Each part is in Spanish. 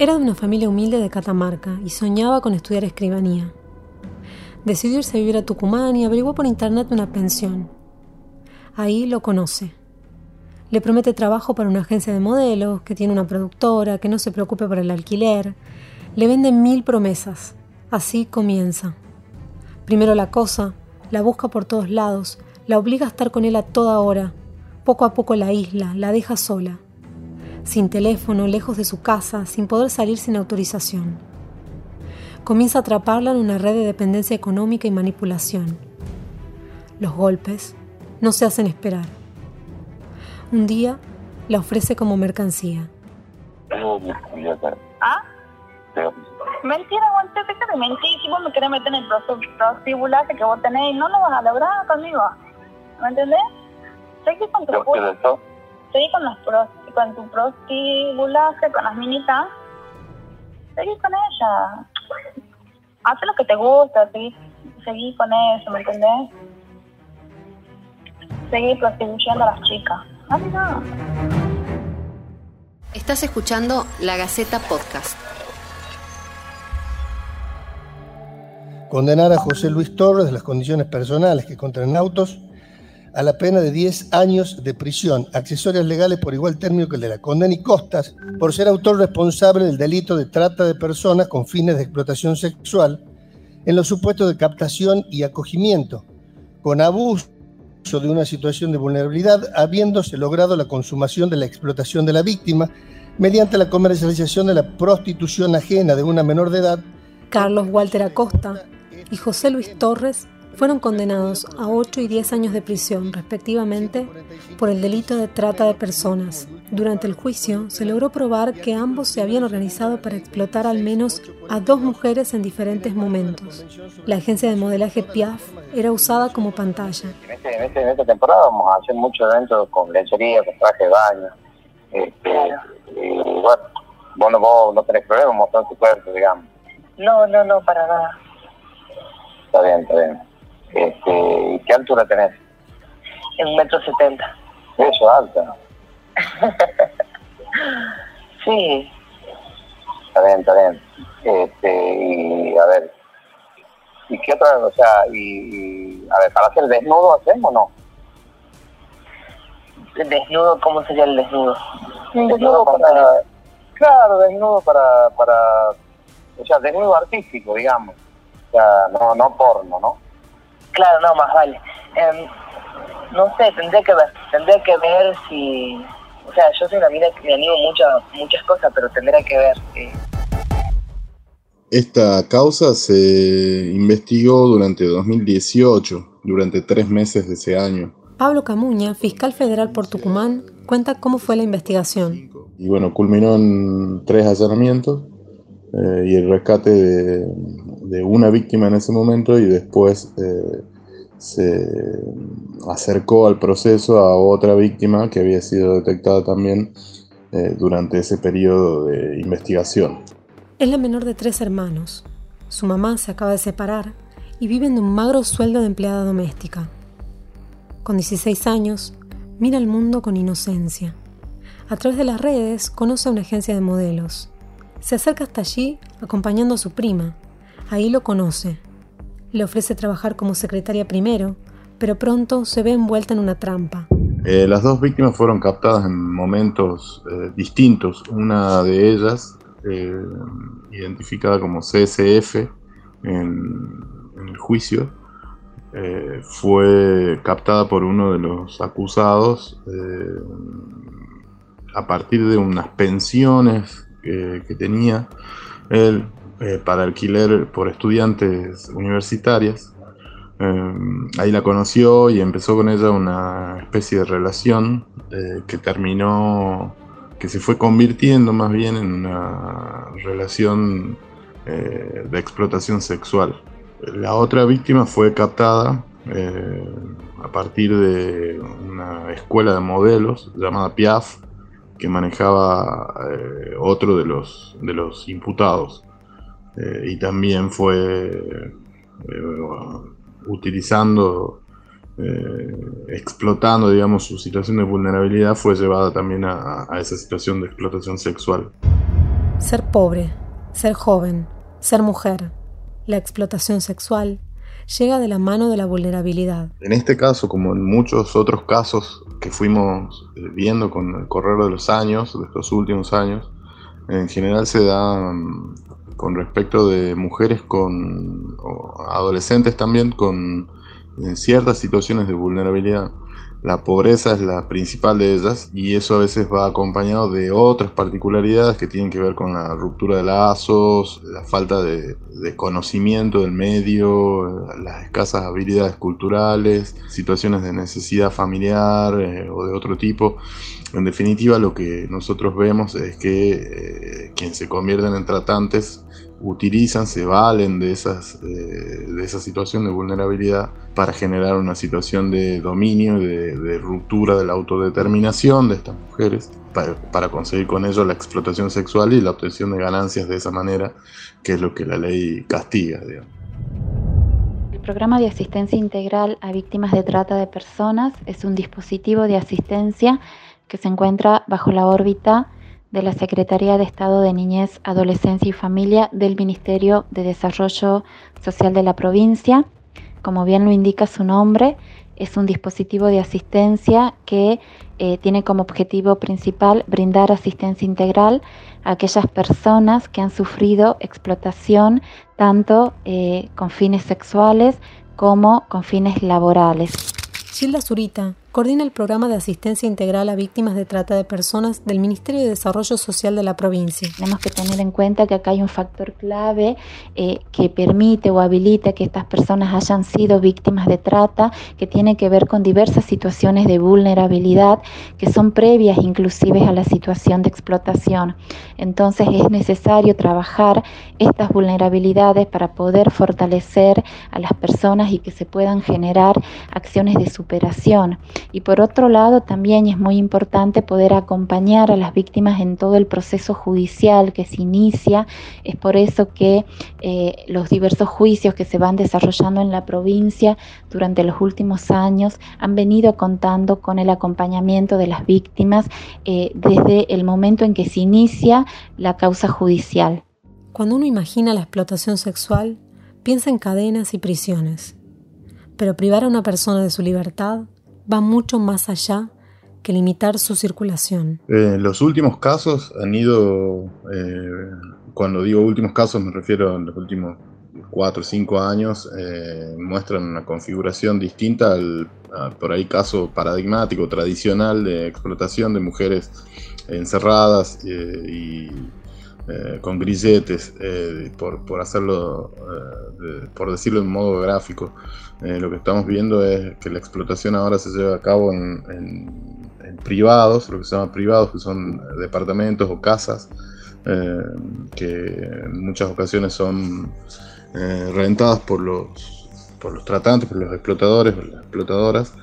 Era de una familia humilde de Catamarca y soñaba con estudiar escribanía. Decidió irse a vivir a Tucumán y averiguó por internet una pensión. Ahí lo conoce. Le promete trabajo para una agencia de modelos, que tiene una productora, que no se preocupe por el alquiler. Le vende mil promesas. Así comienza. Primero la cosa, la busca por todos lados, la obliga a estar con él a toda hora. Poco a poco la isla, la deja sola. Sin teléfono, lejos de su casa, sin poder salir sin autorización. Comienza a atraparla en una red de dependencia económica y manipulación. Los golpes no se hacen esperar. Un día la ofrece como mercancía. ¿Ah? Mentira, aguante, fíjate, mentira. Si vos me querés meter en el prostibulaje que vos tenés, no lo vas a lograr conmigo. ¿Me entendés? Seguí con tu Seguí con, las con tu prostibulaje, con las minitas. Seguí con ella. Haz lo que te gusta, seguí, seguí con eso, ¿me entendés? Seguí prostituyendo a las chicas. Ah, no. Estás escuchando La Gaceta Podcast. condenar a José Luis Torres de las condiciones personales que contraen autos a la pena de 10 años de prisión, accesorias legales por igual término que el de la condena y costas, por ser autor responsable del delito de trata de personas con fines de explotación sexual en los supuestos de captación y acogimiento, con abuso de una situación de vulnerabilidad, habiéndose logrado la consumación de la explotación de la víctima mediante la comercialización de la prostitución ajena de una menor de edad. Carlos Walter Acosta y José Luis Torres fueron condenados a 8 y 10 años de prisión, respectivamente, por el delito de trata de personas. Durante el juicio se logró probar que ambos se habían organizado para explotar al menos a dos mujeres en diferentes momentos. La agencia de modelaje Piaf era usada como pantalla. En, este, en, este, esta temporada vamos a hacer muchos eventos con lencería, con traje de baño. Este, y bueno, vos no, vos no tenés problema mostrar tu cuerpo, digamos. No, no, no, para nada. Está bien, está bien. Este, ¿Y qué altura tenés? En un metro setenta. Eso, alta. sí. Está bien, está bien. Este, y a ver, ¿y qué otra, o sea, y, a ver, para hacer desnudo hacemos o no? ¿Desnudo? ¿Cómo sería el desnudo? Desnudo para, claro, desnudo para, para, o sea, desnudo artístico, digamos. O sea, no, no porno, ¿no? Claro, no, más vale. Em, no sé, tendría que ver, tendría que ver si... O sea, yo soy una mina que me animo mucho, muchas cosas, pero tendría que ver. Eh. Esta causa se investigó durante 2018, durante tres meses de ese año. Pablo Camuña, fiscal federal por Tucumán, cuenta cómo fue la investigación. Y bueno, culminó en tres allanamientos eh, y el rescate de, de una víctima en ese momento y después eh, se acercó al proceso a otra víctima que había sido detectada también eh, durante ese periodo de investigación. Es la menor de tres hermanos. Su mamá se acaba de separar y viven de un magro sueldo de empleada doméstica. Con 16 años, mira el mundo con inocencia. A través de las redes conoce a una agencia de modelos. Se acerca hasta allí acompañando a su prima, Ahí lo conoce. Le ofrece trabajar como secretaria primero, pero pronto se ve envuelta en una trampa. Eh, las dos víctimas fueron captadas en momentos eh, distintos. Una de ellas, eh, identificada como CSF en, en el juicio, fue captada por uno de los acusados a partir de unas pensiones que tenía él eh, para alquiler por estudiantes universitarias. Eh, ahí la conoció y empezó con ella una especie de relación eh, que terminó, que se fue convirtiendo más bien en una relación de explotación sexual. La otra víctima fue captada a partir de una escuela de modelos llamada Piaf, que manejaba otro de los, de los imputados. Eh, y también fue eh, utilizando, eh, explotando, digamos, su situación de vulnerabilidad, fue llevada también a, esa situación de explotación sexual. Ser pobre, ser joven, ser mujer, la explotación sexual, llega de la mano de la vulnerabilidad. En este caso, como en muchos otros casos que fuimos viendo con el correr de los años, de estos últimos años, en general se da mm, con respecto de mujeres con adolescentes también con ciertas situaciones de vulnerabilidad. La pobreza es la principal de ellas y eso a veces va acompañado de otras particularidades que tienen que ver con la ruptura de lazos, la falta de, conocimiento del medio, las escasas habilidades culturales, situaciones de necesidad familiar eh, o de otro tipo. En definitiva, lo que nosotros vemos es que eh, quienes se convierten en tratantes utilizan, se valen de, esas, de esa situación de vulnerabilidad para generar una situación de dominio y de, ruptura de la autodeterminación de estas mujeres, para, conseguir con ello la explotación sexual y la obtención de ganancias de esa manera, que es lo que la ley castiga. El programa de asistencia integral a víctimas de trata de personas es un dispositivo de asistencia que se encuentra bajo la órbita de la Secretaría de Estado de Niñez, Adolescencia y Familia del Ministerio de Desarrollo Social de la provincia. Como bien lo indica su nombre, es un dispositivo de asistencia que eh, tiene como objetivo principal brindar asistencia integral a aquellas personas que han sufrido explotación tanto eh, con fines sexuales como con fines laborales. Gilda Zurita, coordina el programa de asistencia integral a víctimas de trata de personas del Ministerio de Desarrollo Social de la provincia. Tenemos que tener en cuenta que acá hay un factor clave eh, que permite o habilita que estas personas hayan sido víctimas de trata, que tiene que ver con diversas situaciones de vulnerabilidad que son previas inclusive a la situación de explotación. Entonces es necesario trabajar estas vulnerabilidades para poder fortalecer a las personas y que se puedan generar acciones de superación. Y por otro lado, también es muy importante poder acompañar a las víctimas en todo el proceso judicial que se inicia. Es por eso que eh, los diversos juicios que se van desarrollando en la provincia durante los últimos años han venido contando con el acompañamiento de las víctimas eh, desde el momento en que se inicia la causa judicial. Cuando uno imagina la explotación sexual, piensa en cadenas y prisiones. Pero privar a una persona de su libertad va mucho más allá que limitar su circulación. Eh, los últimos casos han ido, eh, cuando digo últimos casos me refiero a los últimos cuatro o cinco años, eh, muestran una configuración distinta al, por ahí caso paradigmático, tradicional de explotación de mujeres encerradas y con grilletes, por, por, hacerlo, por decirlo de modo gráfico. Eh, lo que estamos viendo es que la explotación ahora se lleva a cabo en, privados, lo que se llama privados, que son departamentos o casas, eh, que en muchas ocasiones son eh, rentadas por los, por los tratantes, por los explotadores, explotadoras,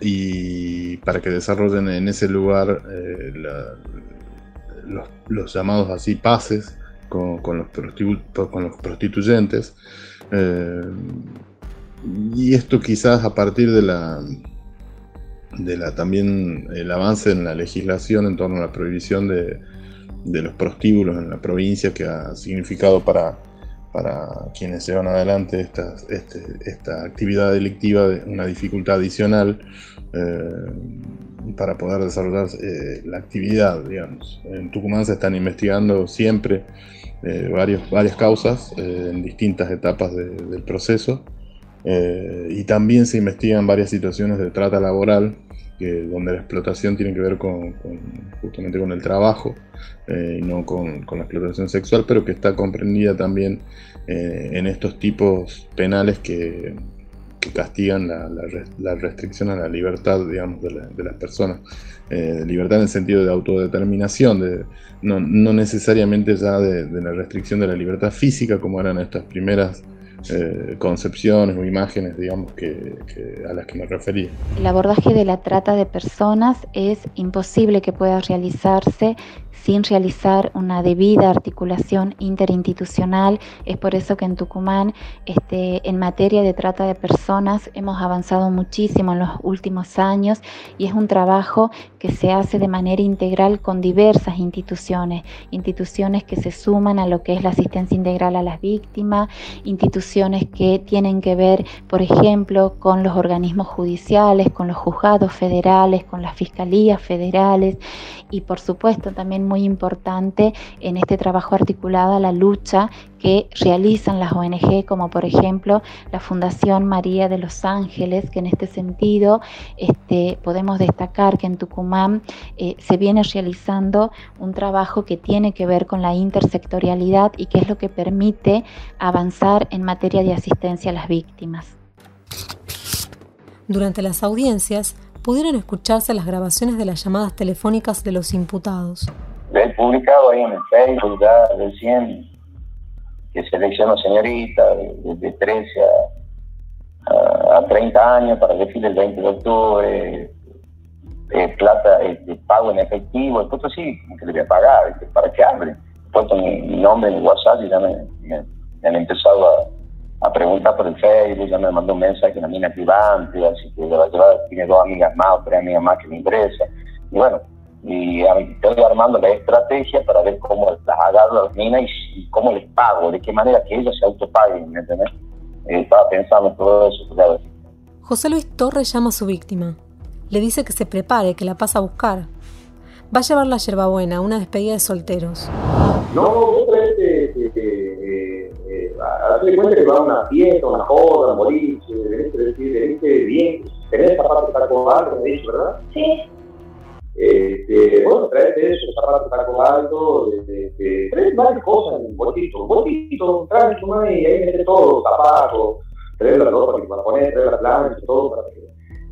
y para que desarrollen en ese lugar los, llamados así pases con, los, con los prostituyentes. Y esto quizás a partir de la, de la también el avance en la legislación en torno a la prohibición de, los prostíbulos en la provincia que ha significado para, para quienes llevan adelante esta, este, esta actividad delictiva una dificultad adicional eh, para poder desarrollar eh, la actividad, digamos. En Tucumán se están investigando siempre eh, varios, varias causas en distintas etapas del proceso. Y también se investigan varias situaciones de trata laboral, donde la explotación tiene que ver con, justamente con el trabajo eh, y no con, la explotación sexual, pero que está comprendida también eh, en estos tipos penales que, castigan la, restricción a la libertad, digamos, de, las personas. libertad en el sentido de autodeterminación, de, no necesariamente ya de, la restricción de la libertad física, como eran estas primeras eh, concepciones o imágenes, digamos, que, a las que me refería. El abordaje de la trata de personas es imposible que pueda realizarse sin realizar una debida articulación interinstitucional. Es por eso que en Tucumán, este, en materia de trata de personas, hemos avanzado muchísimo en los últimos años y es un trabajo que se hace de manera integral con diversas instituciones, instituciones que se suman a lo que es la asistencia integral a las víctimas, instituciones que tienen que ver, por ejemplo, con los organismos judiciales, con los juzgados federales, con las fiscalías federales y por supuesto también muy importante en este trabajo articulado la lucha que realizan las ONG, como por ejemplo la Fundación María de los Ángeles, que en este sentido este, podemos destacar que en Tucumán eh, se viene realizando un trabajo que tiene que ver con la intersectorialidad y que es lo que permite avanzar en materia de asistencia a las víctimas. Durante las audiencias pudieron escucharse las grabaciones de las llamadas telefónicas de los imputados. He publicado ahí en el Facebook ya recién que seleccionó señorita de, 13 a, 30 años para elegir el 20 de octubre, eh, plata, eh, pago en efectivo, después sí, que le voy a pagar, para que hable. He puesto mi, nombre en el WhatsApp y ya me, han empezado a, a, preguntar por el Facebook, ya me mandó un mensaje una mina privante, así que tiene dos amigas más o tres amigas más que me interesa. Y bueno, y estoy armando la estrategia para ver cómo las agarro a las minas y, cómo les pago, de qué manera que ellas se autopaguen, ¿me entiendes? Eh, estaba pensando en todo eso. Claro. José Luis Torres llama a su víctima. Le dice que se prepare, que la pasa a buscar. Va a llevar la yerbabuena, una despedida de solteros. No, vos traes, eh, eh, eh, hazte cuenta que va a una fiesta, una joda, un boliche, veniste bien, tenés zapatos para comer, me dicho, ¿verdad? Sí. Este, bueno, traete eso, zapatos para alto, este, traes varias cosas en un bolsito, un bolsito, traes tu y ahí metes todo, zapatos, traes la ropa que para poner, la plancha, todo para que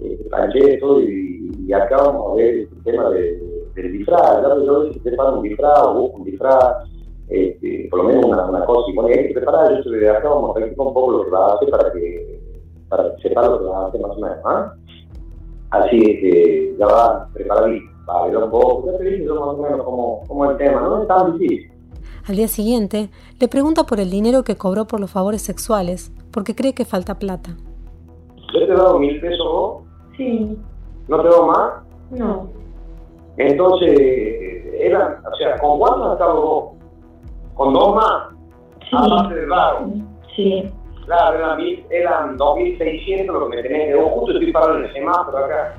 eh, planche todo y, y, acá ver el tema de, del disfraz, ¿verdad? yo si te preparan un disfraz o busco un disfraz, este, por lo menos una, una cosa, y bueno, hay que preparar, yo de acá vamos a un poco lo que va a hacer para que, para que sepa lo que va a hacer más o menos, ¿ah? Así que ya va preparadito un poco, más o menos como, el tema, no es tan difícil. Al día siguiente, le pregunta por el dinero que cobró por los favores sexuales, porque cree que falta plata. ¿Yo te he dado mil pesos vos? Sí. ¿No te doy más? No. Entonces, eran, o sea, ¿con cuánto has estado vos? ¿Con dos más? Sí. Aparte de raro. Sí. Claro, eran, eran 2.600 lo que me tenés que dar. Justo estoy parado en el semáforo acá.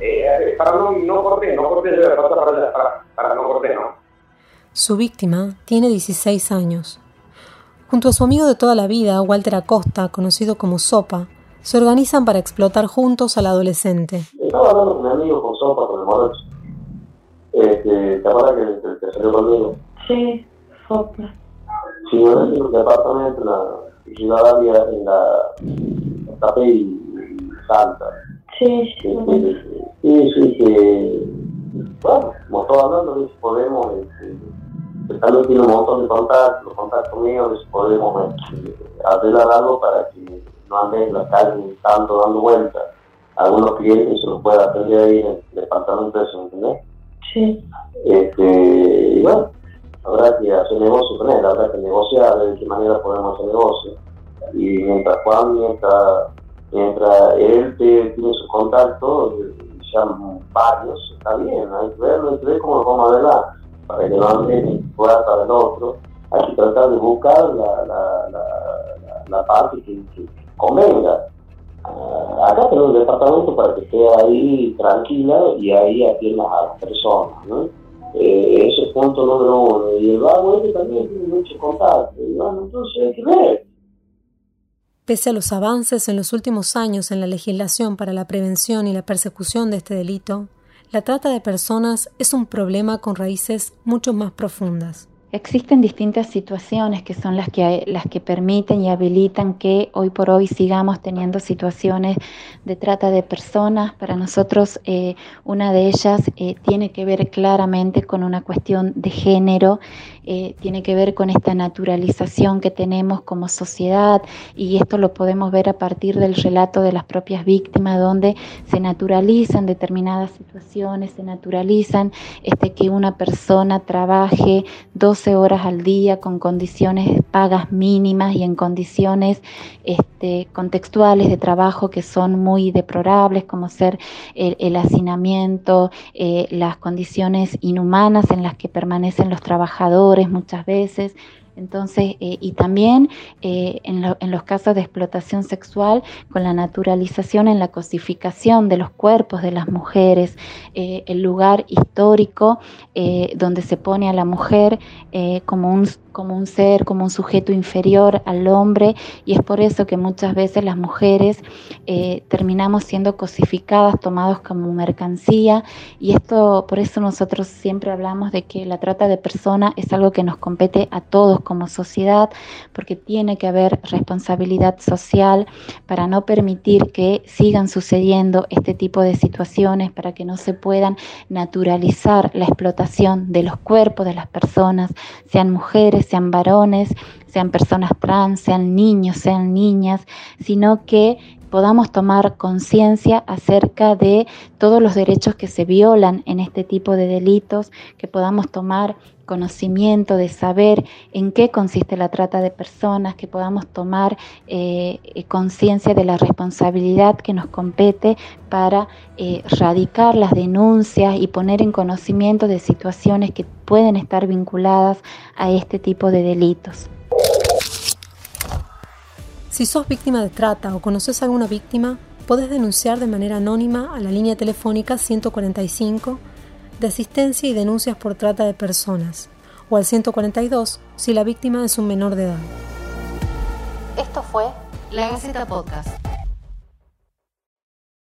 Eh, para no, no corté, no corté, para, para, para no corté, no. Su víctima tiene 16 años. Junto a su amigo de toda la vida, Walter Acosta, conocido como Sopa, se organizan para explotar juntos al adolescente. Estaba hablando con mi amigo con Sopa, con el morocho. Este, ¿Te acuerdas que, que, que salió conmigo? Sí, Sopa. Sí, bueno, en el departamento, en la ciudad en la, en la Tapé y Salta. Sí, sí. Sí, sí, que, bueno, como todos hablando, si podemos, este, también tiene un montón de contactos, contactos míos, si podemos este, arreglar algo para que no anden en la calle tanto dando vueltas. Algunos clientes se los pueda atender ahí en el departamento de eso, ¿entendés? Sí. Este, y bueno, habrá que hacer negocio con él, habrá que negociar de qué manera podemos hacer negocio. Y mientras Juan, mientras mientras él tiene su contacto, ya varios, está bien, hay que verlo, hay que ver cómo lo vamos a arreglar, para que no anden fuera para el otro, hay que tratar de buscar la, la, la, la parte que, convenga. Uh, acá tenemos un departamento para que esté ahí tranquila y ahí atienda a las personas, ¿no? Eh, ese es punto número uno. Y el vago este también tiene mucho contacto. Y bueno, entonces hay que ver Pese a los avances en los últimos años en la legislación para la prevención y la persecución de este delito, la trata de personas es un problema con raíces mucho más profundas. Existen distintas situaciones que son las que, las que permiten y habilitan que hoy por hoy sigamos teniendo situaciones de trata de personas. Para nosotros eh, una de ellas eh, tiene que ver claramente con una cuestión de género eh, tiene que ver con esta naturalización que tenemos como sociedad y esto lo podemos ver a partir del relato de las propias víctimas donde se naturalizan determinadas situaciones, se naturalizan este, que una persona trabaje 12 horas al día con condiciones pagas mínimas y en condiciones este, contextuales de trabajo que son muy deplorables como ser el, hacinamiento, eh, las condiciones inhumanas en las que permanecen los trabajadores muchas veces. Entonces, eh, y también eh, en, los casos de explotación sexual, con la naturalización en la cosificación de los cuerpos de las mujeres, el lugar histórico donde se pone a la mujer como un como un ser, como un sujeto inferior al hombre y es por eso que muchas veces las mujeres eh, terminamos siendo cosificadas, tomados como mercancía y esto, por eso nosotros siempre hablamos de que la trata de personas es algo que nos compete a todos como sociedad porque tiene que haber responsabilidad social para no permitir que sigan sucediendo este tipo de situaciones, para que no se puedan naturalizar la explotación de los cuerpos de las personas, sean mujeres, sean varones, sean personas trans, sean niños, sean niñas, sino que podamos tomar conciencia acerca de todos los derechos que se violan en este tipo de delitos, que podamos tomar conocimiento de saber en qué consiste la trata de personas, que podamos tomar eh, conciencia de la responsabilidad que nos compete para eh, radicar las denuncias y poner en conocimiento de situaciones que pueden estar vinculadas a este tipo de delitos. Si sos víctima de trata o conoces a alguna víctima, podés denunciar de manera anónima a la línea telefónica 145 de asistencia y denuncias por trata de personas o al 142 si la víctima es un menor de edad. Esto fue La Gaceta Podcast.